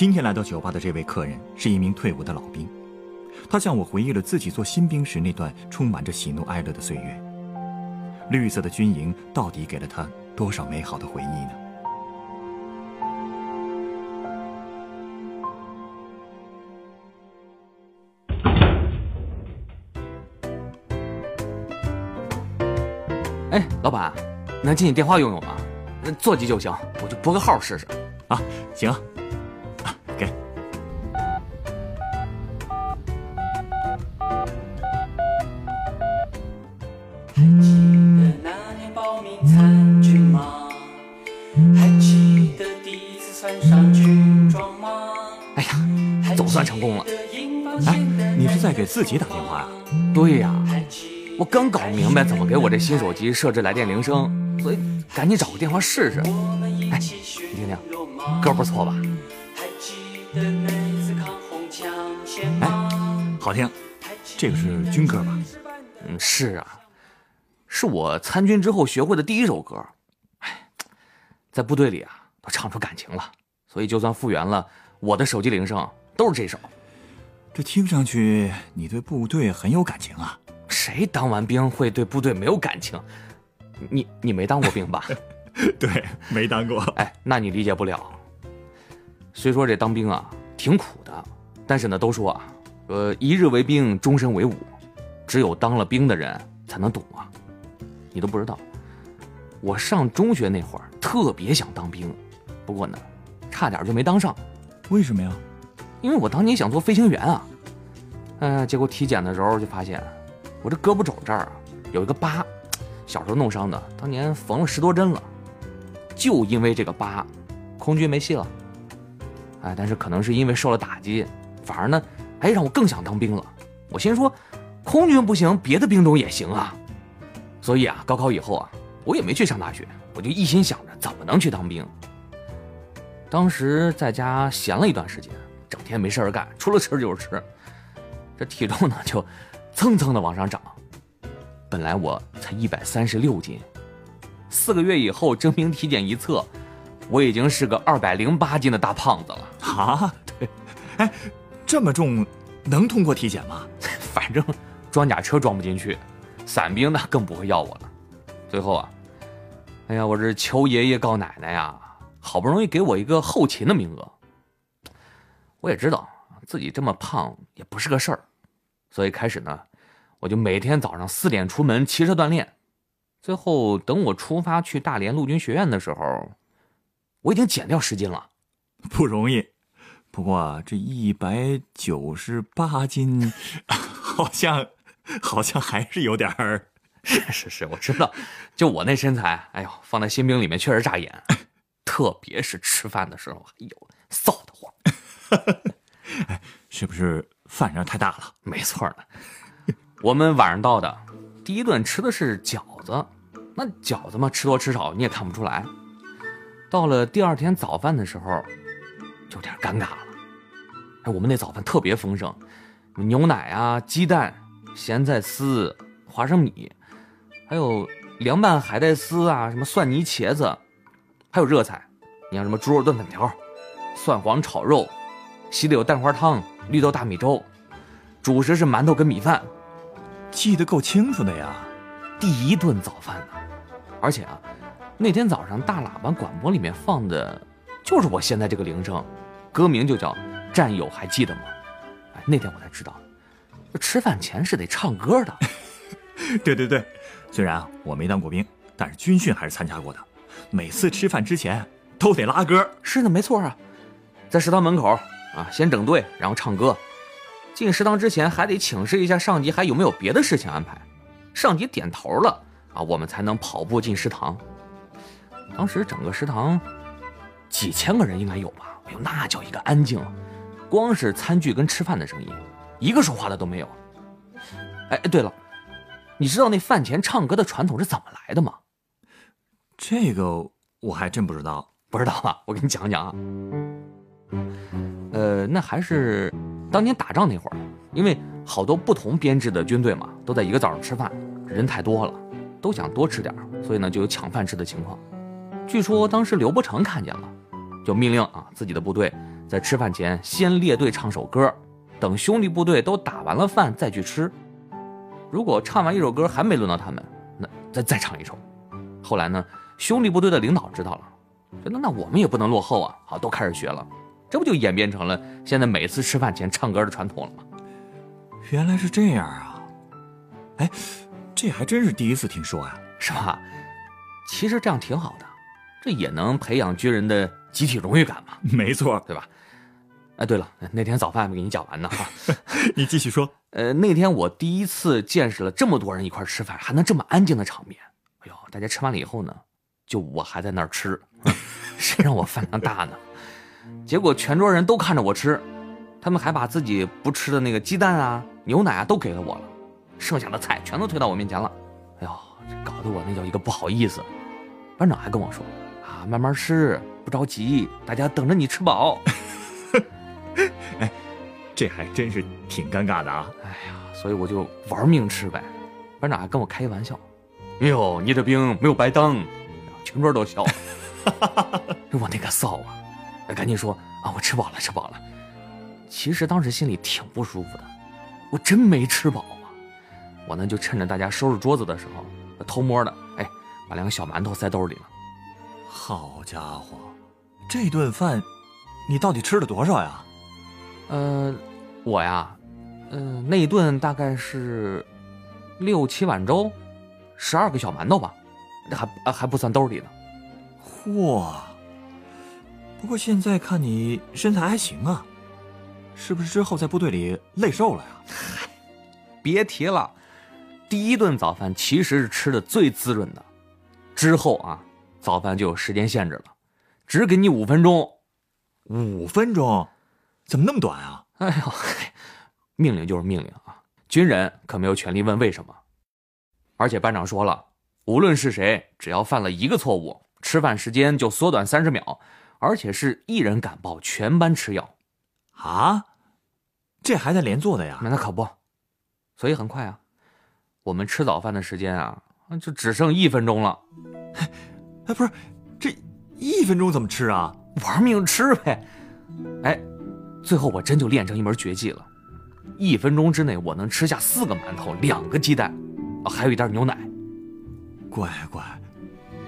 今天来到酒吧的这位客人是一名退伍的老兵，他向我回忆了自己做新兵时那段充满着喜怒哀乐的岁月。绿色的军营到底给了他多少美好的回忆呢？哎，老板，能借你电话用用吗？座机就行，我就拨个号试试。啊，行，自己打电话呀？对呀，我刚搞明白怎么给我这新手机设置来电铃声，所以赶紧找个电话试试。哎，你听听，歌不错吧？哎，好听，这个是军歌吧？嗯，是啊，是我参军之后学会的第一首歌。哎，在部队里啊，都唱出感情了，所以就算复原了，我的手机铃声都是这首。这听上去你对部队很有感情啊？谁当完兵会对部队没有感情？你你没当过兵吧？对，没当过。哎，那你理解不了。虽说这当兵啊挺苦的，但是呢，都说啊，呃，一日为兵，终身为伍，只有当了兵的人才能懂啊。你都不知道，我上中学那会儿特别想当兵，不过呢，差点就没当上。为什么呀？因为我当年想做飞行员啊，嗯，结果体检的时候就发现，我这胳膊肘这儿有一个疤，小时候弄伤的，当年缝了十多针了，就因为这个疤，空军没戏了。哎，但是可能是因为受了打击，反而呢，哎，让我更想当兵了。我心说，空军不行，别的兵种也行啊。所以啊，高考以后啊，我也没去上大学，我就一心想着怎么能去当兵。当时在家闲了一段时间。整天没事儿干，除了吃就是吃，这体重呢就蹭蹭的往上涨。本来我才一百三十六斤，四个月以后征兵体检一测，我已经是个二百零八斤的大胖子了。啊，对，哎，这么重，能通过体检吗？反正装甲车装不进去，伞兵呢更不会要我了。最后啊，哎呀，我这求爷爷告奶奶呀，好不容易给我一个后勤的名额。我也知道自己这么胖也不是个事儿，所以开始呢，我就每天早上四点出门骑车锻炼。最后等我出发去大连陆军学院的时候，我已经减掉十斤了，不容易。不过这一百九十八斤，好像好像还是有点儿。是是是，我知道，就我那身材，哎呦，放在新兵里面确实扎眼，特别是吃饭的时候，哎呦，臊得慌。哎，是不是饭量太大了？没错呢。我们晚上到的，第一顿吃的是饺子，那饺子嘛，吃多吃少你也看不出来。到了第二天早饭的时候，有点尴尬了。哎，我们那早饭特别丰盛，牛奶啊、鸡蛋、咸菜丝、花生米，还有凉拌海带丝啊，什么蒜泥茄子，还有热菜，你像什么猪肉炖粉条、蒜黄炒肉。稀的有蛋花汤、绿豆大米粥，主食是馒头跟米饭，记得够清楚的呀。第一顿早饭呢，而且啊，那天早上大喇叭广播里面放的，就是我现在这个铃声，歌名就叫《战友还记得吗》。哎，那天我才知道，吃饭前是得唱歌的。对对对，虽然我没当过兵，但是军训还是参加过的。每次吃饭之前都得拉歌。是的，没错啊，在食堂门口。啊，先整队，然后唱歌。进食堂之前还得请示一下上级还有没有别的事情安排。上级点头了啊，我们才能跑步进食堂。当时整个食堂几千个人应该有吧？哎呦，那叫一个安静，光是餐具跟吃饭的声音，一个说话的都没有。哎哎，对了，你知道那饭前唱歌的传统是怎么来的吗？这个我还真不知道。不知道吧？我给你讲讲啊。呃，那还是当年打仗那会儿，因为好多不同编制的军队嘛，都在一个早上吃饭，人太多了，都想多吃点，所以呢就有抢饭吃的情况。据说当时刘伯承看见了，就命令啊自己的部队在吃饭前先列队唱首歌，等兄弟部队都打完了饭再去吃。如果唱完一首歌还没轮到他们，那再再唱一首。后来呢，兄弟部队的领导知道了。觉得那我们也不能落后啊，好，都开始学了，这不就演变成了现在每次吃饭前唱歌的传统了吗？原来是这样啊！哎，这还真是第一次听说呀，是吧？其实这样挺好的，这也能培养军人的集体荣誉感嘛。没错，对吧？哎，对了，那天早饭没给你讲完呢哈，你继续说。呃，那天我第一次见识了这么多人一块吃饭还能这么安静的场面。哎呦，大家吃完了以后呢？就我还在那儿吃，谁让我饭量大呢？结果全桌人都看着我吃，他们还把自己不吃的那个鸡蛋啊、牛奶啊都给了我了，剩下的菜全都推到我面前了。哎呦，这搞得我那叫一个不好意思。班长还跟我说：“啊，慢慢吃，不着急，大家等着你吃饱。”哎，这还真是挺尴尬的啊！哎呀，所以我就玩命吃呗。班长还跟我开玩笑：“哎呦，你这兵没有白当。”全桌都笑了，我那个臊啊！赶紧说啊，我吃饱了，吃饱了。其实当时心里挺不舒服的，我真没吃饱啊！我呢就趁着大家收拾桌子的时候，偷摸的哎，把两个小馒头塞兜里了。好家伙，这顿饭你到底吃了多少呀？呃，我呀，嗯，那一顿大概是六七碗粥，十二个小馒头吧。还还不算兜里呢，嚯！不过现在看你身材还行啊，是不是之后在部队里累瘦了呀？别提了，第一顿早饭其实是吃的最滋润的，之后啊，早饭就有时间限制了，只给你五分钟。五分钟？怎么那么短啊？哎呦，命令就是命令啊！军人可没有权利问为什么，而且班长说了。无论是谁，只要犯了一个错误，吃饭时间就缩短三十秒，而且是一人敢报，全班吃药。啊，这还在连坐的呀？那可不，所以很快啊，我们吃早饭的时间啊，就只剩一分钟了。哎，不是，这一分钟怎么吃啊？玩命吃呗。哎，最后我真就练成一门绝技了，一分钟之内我能吃下四个馒头、两个鸡蛋，还有一袋牛奶。乖乖，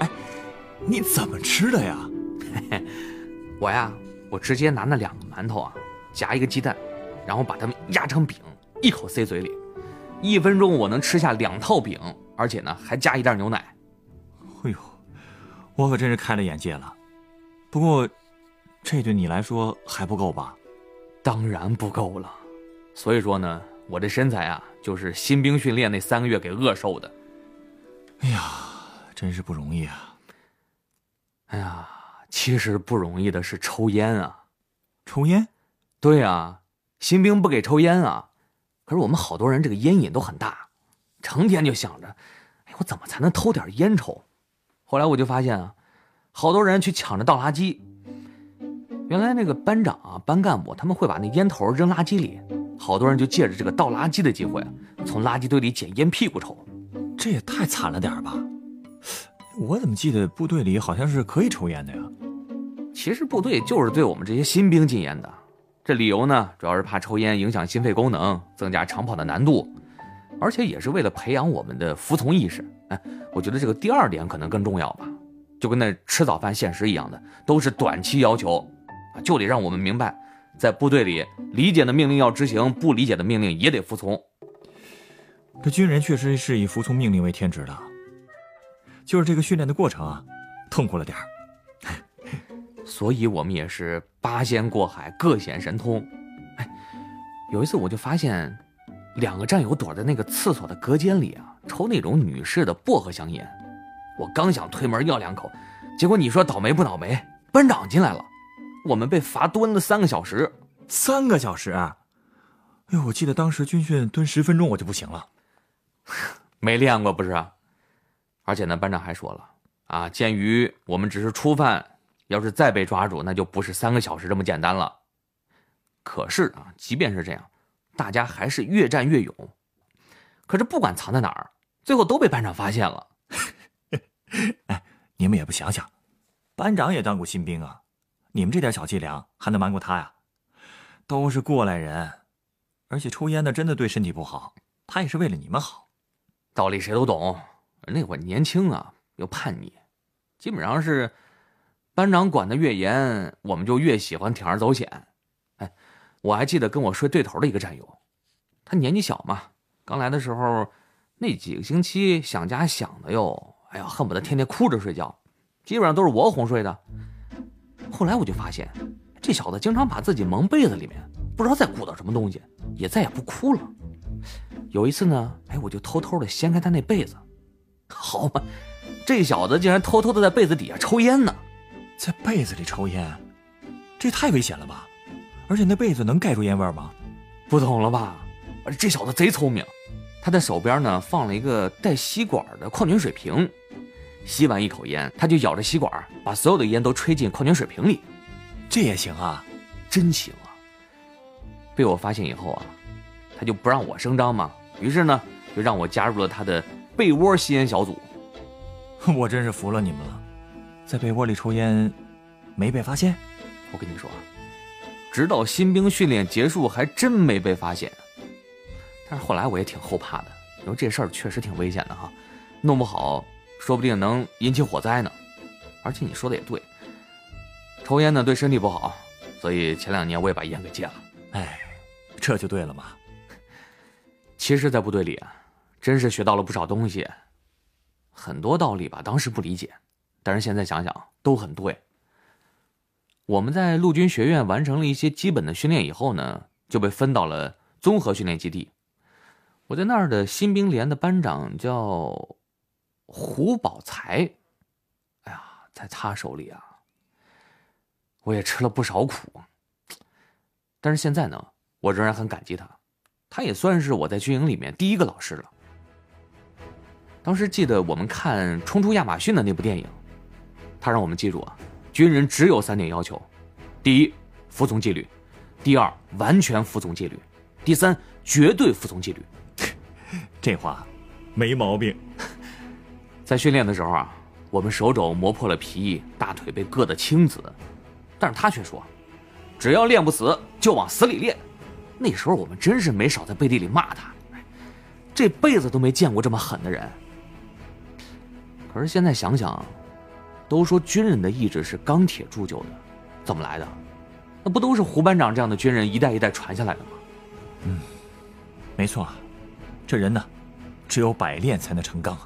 哎，你怎么吃的呀？我呀，我直接拿那两个馒头啊，夹一个鸡蛋，然后把它们压成饼，一口塞嘴里。一分钟我能吃下两套饼，而且呢还加一袋牛奶。哎呦，我可真是开了眼界了。不过，这对你来说还不够吧？当然不够了。所以说呢，我这身材啊，就是新兵训练那三个月给饿瘦的。哎呀，真是不容易啊！其实不容易的是抽烟啊！抽烟？对啊，新兵不给抽烟啊。可是我们好多人这个烟瘾都很大，成天就想着，哎，我怎么才能偷点烟抽？后来我就发现啊，好多人去抢着倒垃圾。原来那个班长啊、班干部他们会把那烟头扔垃圾里，好多人就借着这个倒垃圾的机会，从垃圾堆里捡烟屁股抽。这也太惨了点吧！我怎么记得部队里好像是可以抽烟的呀？其实部队就是对我们这些新兵禁烟的，这理由呢，主要是怕抽烟影响心肺功能，增加长跑的难度，而且也是为了培养我们的服从意识。哎，我觉得这个第二点可能更重要吧，就跟那吃早饭限时一样的，都是短期要求，就得让我们明白，在部队里理解的命令要执行，不理解的命令也得服从。这军人确实是以服从命令为天职的，就是这个训练的过程啊，痛苦了点儿。所以我们也是八仙过海，各显神通。哎，有一次我就发现，两个战友躲在那个厕所的隔间里啊，抽那种女士的薄荷香烟。我刚想推门要两口，结果你说倒霉不倒霉？班长进来了，我们被罚蹲了三个小时。三个小时啊！哎呦，我记得当时军训蹲十分钟我就不行了。没练过不是？而且呢，班长还说了啊，鉴于我们只是初犯，要是再被抓住，那就不是三个小时这么简单了。可是啊，即便是这样，大家还是越战越勇。可是不管藏在哪儿，最后都被班长发现了。哎，你们也不想想，班长也当过新兵啊，你们这点小伎俩还能瞒过他呀？都是过来人，而且抽烟的真的对身体不好，他也是为了你们好。道理谁都懂，那会儿年轻啊，又叛逆，基本上是班长管的越严，我们就越喜欢铤而走险。哎，我还记得跟我睡对头的一个战友，他年纪小嘛，刚来的时候那几个星期想家想的哟，哎呀，恨不得天天哭着睡觉，基本上都是我哄睡的。后来我就发现。这小子经常把自己蒙被子里面，不知道在鼓捣什么东西，也再也不哭了。有一次呢，哎，我就偷偷的掀开他那被子，好嘛，这小子竟然偷偷的在被子底下抽烟呢，在被子里抽烟，这太危险了吧？而且那被子能盖住烟味吗？不懂了吧？这小子贼聪明，他在手边呢放了一个带吸管的矿泉水瓶，吸完一口烟，他就咬着吸管，把所有的烟都吹进矿泉水瓶里。这也行啊，真行啊！被我发现以后啊，他就不让我声张嘛，于是呢，就让我加入了他的被窝吸烟小组。我真是服了你们了，在被窝里抽烟，没被发现。我跟你说，直到新兵训练结束，还真没被发现。但是后来我也挺后怕的，你说这事儿确实挺危险的哈，弄不好说不定能引起火灾呢。而且你说的也对。抽烟呢对身体不好，所以前两年我也把烟给戒了。哎，这就对了嘛。其实，在部队里啊，真是学到了不少东西，很多道理吧，当时不理解，但是现在想想都很对。我们在陆军学院完成了一些基本的训练以后呢，就被分到了综合训练基地。我在那儿的新兵连的班长叫胡宝才，哎呀，在他手里啊。我也吃了不少苦，但是现在呢，我仍然很感激他，他也算是我在军营里面第一个老师了。当时记得我们看《冲出亚马逊》的那部电影，他让我们记住啊，军人只有三点要求：第一，服从纪律；第二，完全服从纪律；第三，绝对服从纪律。这话没毛病。在训练的时候啊，我们手肘磨破了皮，大腿被硌得青紫。但是他却说：“只要练不死，就往死里练。”那时候我们真是没少在背地里骂他，这辈子都没见过这么狠的人。可是现在想想，都说军人的意志是钢铁铸就的，怎么来的？那不都是胡班长这样的军人一代一代传下来的吗？嗯，没错，这人呢，只有百炼才能成钢。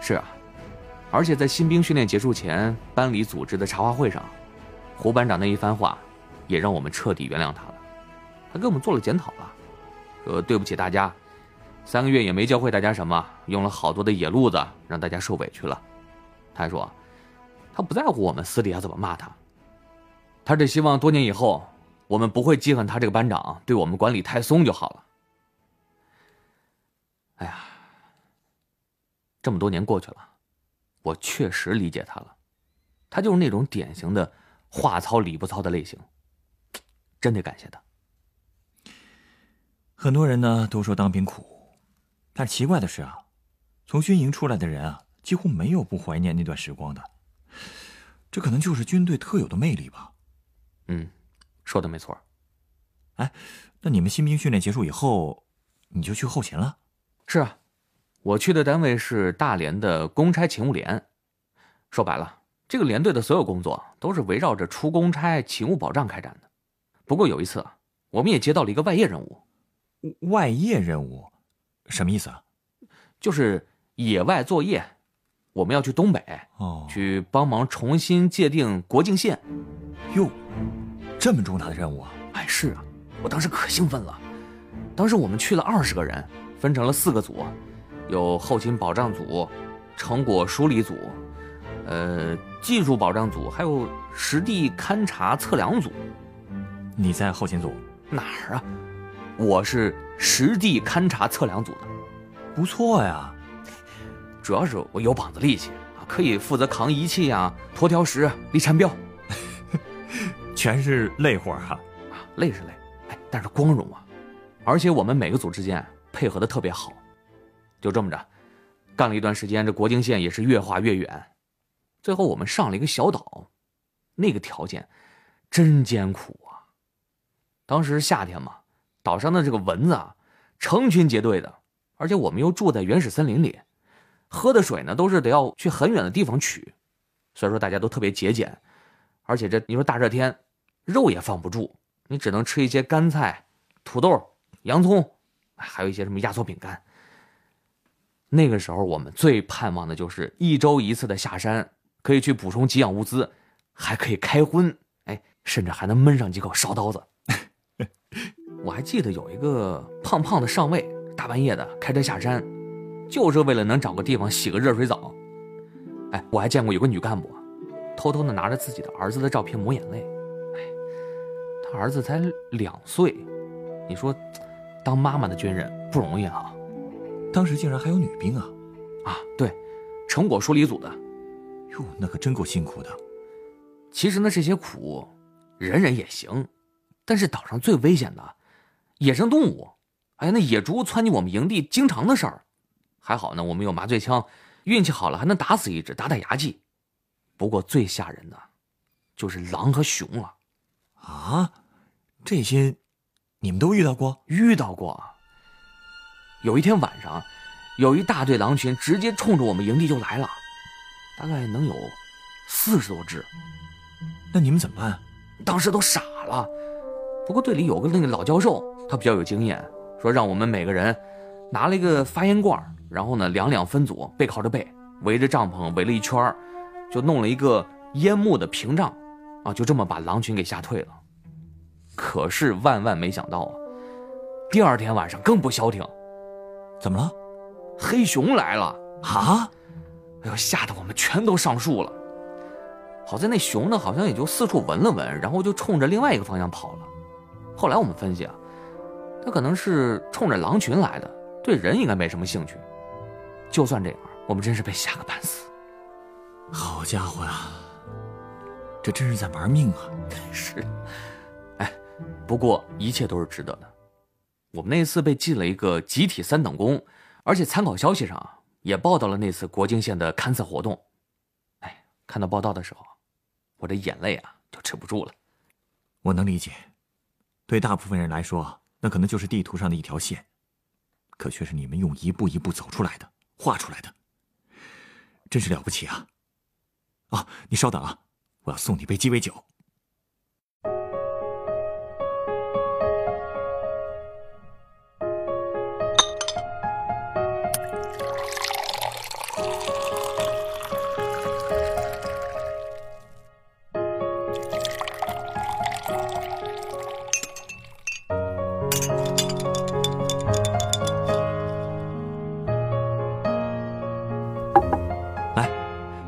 是啊，而且在新兵训练结束前，班里组织的茶话会上。胡班长那一番话，也让我们彻底原谅他了。他给我们做了检讨了，说对不起大家，三个月也没教会大家什么，用了好多的野路子，让大家受委屈了。他还说，他不在乎我们私底下怎么骂他，他只希望多年以后，我们不会记恨他这个班长对我们管理太松就好了。哎呀，这么多年过去了，我确实理解他了，他就是那种典型的。话糙理不糙的类型，真得感谢他。很多人呢都说当兵苦，但奇怪的是啊，从军营出来的人啊，几乎没有不怀念那段时光的。这可能就是军队特有的魅力吧。嗯，说的没错。哎，那你们新兵训练结束以后，你就去后勤了？是啊，我去的单位是大连的公差勤务连。说白了。这个连队的所有工作都是围绕着出公差、勤务保障开展的。不过有一次，我们也接到了一个外业任务。外业任务，什么意思啊？就是野外作业，我们要去东北，哦，去帮忙重新界定国境线。哟，这么重大的任务啊！哎，是啊，我当时可兴奋了。当时我们去了二十个人，分成了四个组，有后勤保障组、成果梳理组。呃，技术保障组，还有实地勘察测量组。你在后勤组，哪儿啊？我是实地勘察测量组的，不错呀。主要是我有膀子力气啊，可以负责扛仪器啊、拖条石、立禅标，全是累活儿哈。啊，累是累，哎，但是光荣啊！而且我们每个组之间配合的特别好，就这么着，干了一段时间，这国境线也是越画越远。最后我们上了一个小岛，那个条件真艰苦啊！当时夏天嘛，岛上的这个蚊子啊，成群结队的，而且我们又住在原始森林里，喝的水呢都是得要去很远的地方取，所以说大家都特别节俭，而且这你说大热天，肉也放不住，你只能吃一些干菜、土豆、洋葱，还有一些什么压缩饼干。那个时候我们最盼望的就是一周一次的下山，可以去补充给养物资，还可以开荤，哎，甚至还能焖上几口烧刀子。我还记得有一个胖胖的上尉，大半夜的开车下山，就是为了能找个地方洗个热水澡。哎，我还见过有个女干部啊，偷偷的拿着自己的儿子的照片抹眼泪。哎，他儿子才两岁，你说，当妈妈的军人不容易啊。当时竟然还有女兵啊！啊，对，成果梳理组的。哟，那可真够辛苦的。其实呢，这些苦，忍忍也行。但是岛上最危险的，野生动物，哎，那野猪窜进我们营地，经常的事儿。还好呢，我们有麻醉枪，运气好了还能打死一只，打打牙祭。不过最吓人的，就是狼和熊了。啊，这些你们都遇到过？遇到过。有一天晚上，有一大队狼群直接冲着我们营地就来了，大概能有四十多只。那你们怎么办？当时都傻了。不过队里有个那个老教授，他比较有经验，说让我们每个人拿了一个发烟罐，然后呢两两分组，背靠着背，围着帐篷围了一圈就弄了一个烟幕的屏障，啊，就这么把狼群给吓退了。可是万万没想到啊，第二天晚上更不消停。怎么了？黑熊来了啊！哎呦，吓得我们全都上树了。好在那熊呢，好像也就四处闻了闻，然后就冲着另外一个方向跑了。后来我们分析啊，它可能是冲着狼群来的，对人应该没什么兴趣。就算这样，我们真是被吓个半死。好家伙呀，这真是在玩命啊！是，哎，不过一切都是值得的。我们那次被记了一个集体三等功，而且参考消息上也报道了那次国境线的勘测活动。哎，看到报道的时候，我这眼泪啊就止不住了。我能理解。对大部分人来说，那可能就是地图上的一条线，可却是你们用一步一步走出来的、画出来的，真是了不起啊！啊，你稍等啊，我要送你杯鸡尾酒。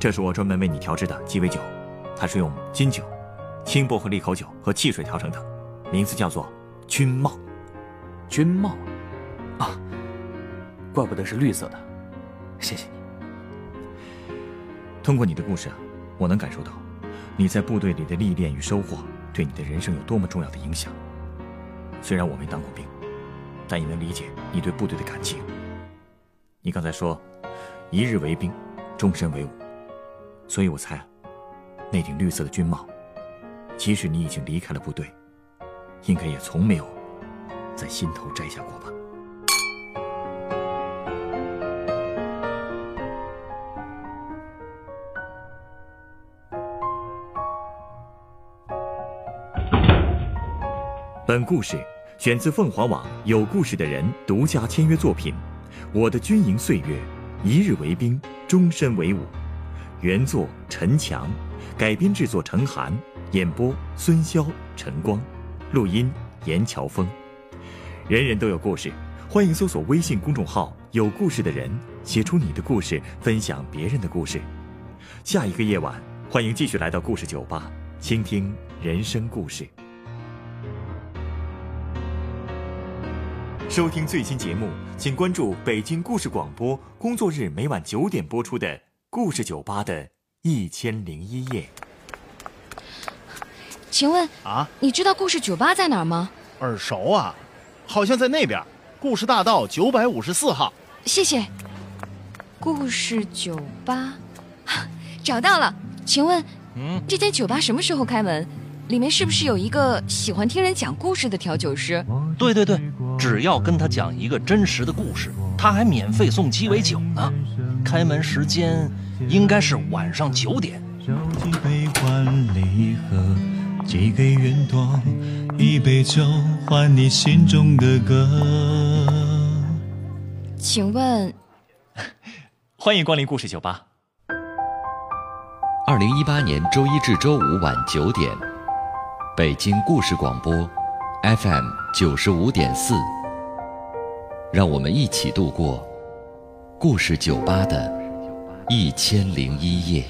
这是我专门为你调制的鸡尾酒，它是用金酒、青薄荷利口酒和汽水调成的，名字叫做“君茂”。君茂，啊，怪不得是绿色的，谢谢你。通过你的故事啊，我能感受到你在部队里的历练与收获对你的人生有多么重要的影响。虽然我没当过兵，但也能理解你对部队的感情。你刚才说，一日为兵，终身为伍。所以我猜，那顶绿色的军帽，即使你已经离开了部队，应该也从没有在心头摘下过吧。本故事选自凤凰网“有故事的人”独家签约作品《我的军营岁月》，一日为兵，终身为伍。原作陈强，改编制作陈寒，演播孙潇、陈光，录音严乔峰。人人都有故事，欢迎搜索微信公众号“有故事的人”，写出你的故事，分享别人的故事。下一个夜晚，欢迎继续来到故事酒吧，倾听人生故事。收听最新节目，请关注北京故事广播，工作日每晚九点播出的《故事酒吧的一千零一夜》。请问啊，你知道故事酒吧在哪儿吗？耳熟啊，好像在那边，故事大道九百五十四号。谢谢。故事酒吧，找到了。请问，嗯，这间酒吧什么时候开门？里面是不是有一个喜欢听人讲故事的调酒师？对对对，只要跟他讲一个真实的故事，他还免费送鸡尾酒呢。开门时间应该是晚上九点。烧几杯换礼盒，寄给云朵，一杯酒换你心中的歌。请问，欢迎光临故事酒吧。二零一八年周一至周五晚九点，北京故事广播，FM 九十五点四。让我们一起度过故事酒吧的一千零一夜。